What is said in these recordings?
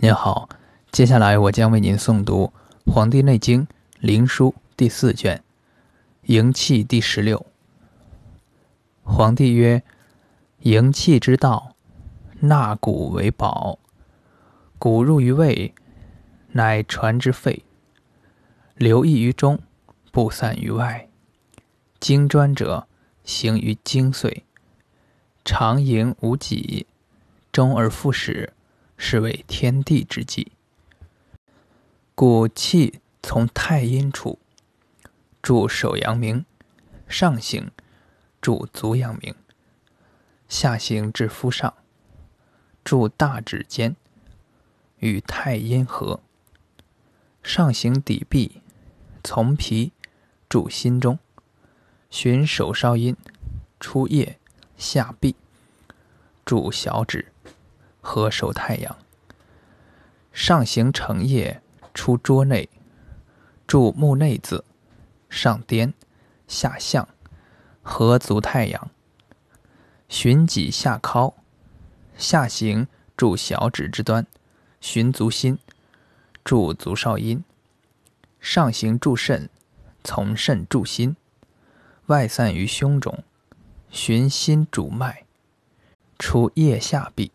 您好，接下来我将为您诵读《黄帝内经·灵枢》第四卷《营气》第十六。皇帝曰：“营气之道，纳谷为宝。谷入于胃，乃传之肺，流溢于中，不散于外。精专者，行于精髓。常营无己，终而复始。”是为天地之纪，故气从太阴处，注手阳明，上行，注足阳明，下行至肤上，注大指间，与太阴合。上行底壁，从皮，注心中，循手少阴，出腋，下臂，注小指。合手太阳，上行成叶，出桌内，注目内眦，上颠，下向，合足太阳。循脊下尻，下行注小指之端，循足心，注足少阴。上行注肾，从肾注心，外散于胸中，循心主脉，出腋下臂。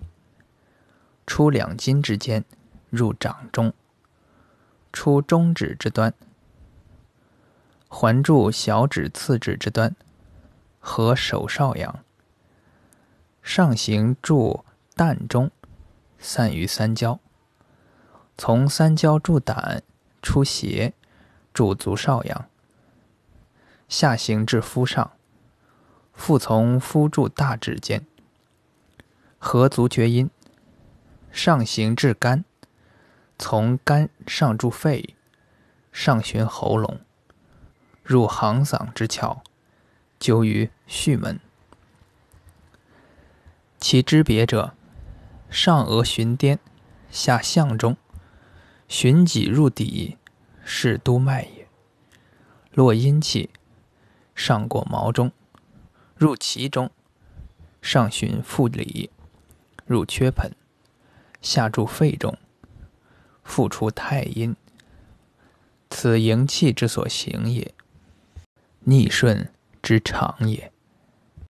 出两筋之间，入掌中。出中指之端，环住小指次指之端，合手少阳。上行注膻中，散于三焦。从三焦注胆，出胁，注足少阳。下行至肤上，复从肤注大指间，合足厥阴。上行至肝，从肝上注肺，上循喉咙，入行嗓之窍，灸于绪门。其之别者，上额循巅，下项中，循脊入底，是督脉也。络阴气，上过毛中，入脐中，上循腹里，入缺盆。下注肺中，复出太阴，此营气之所行也，逆顺之常也。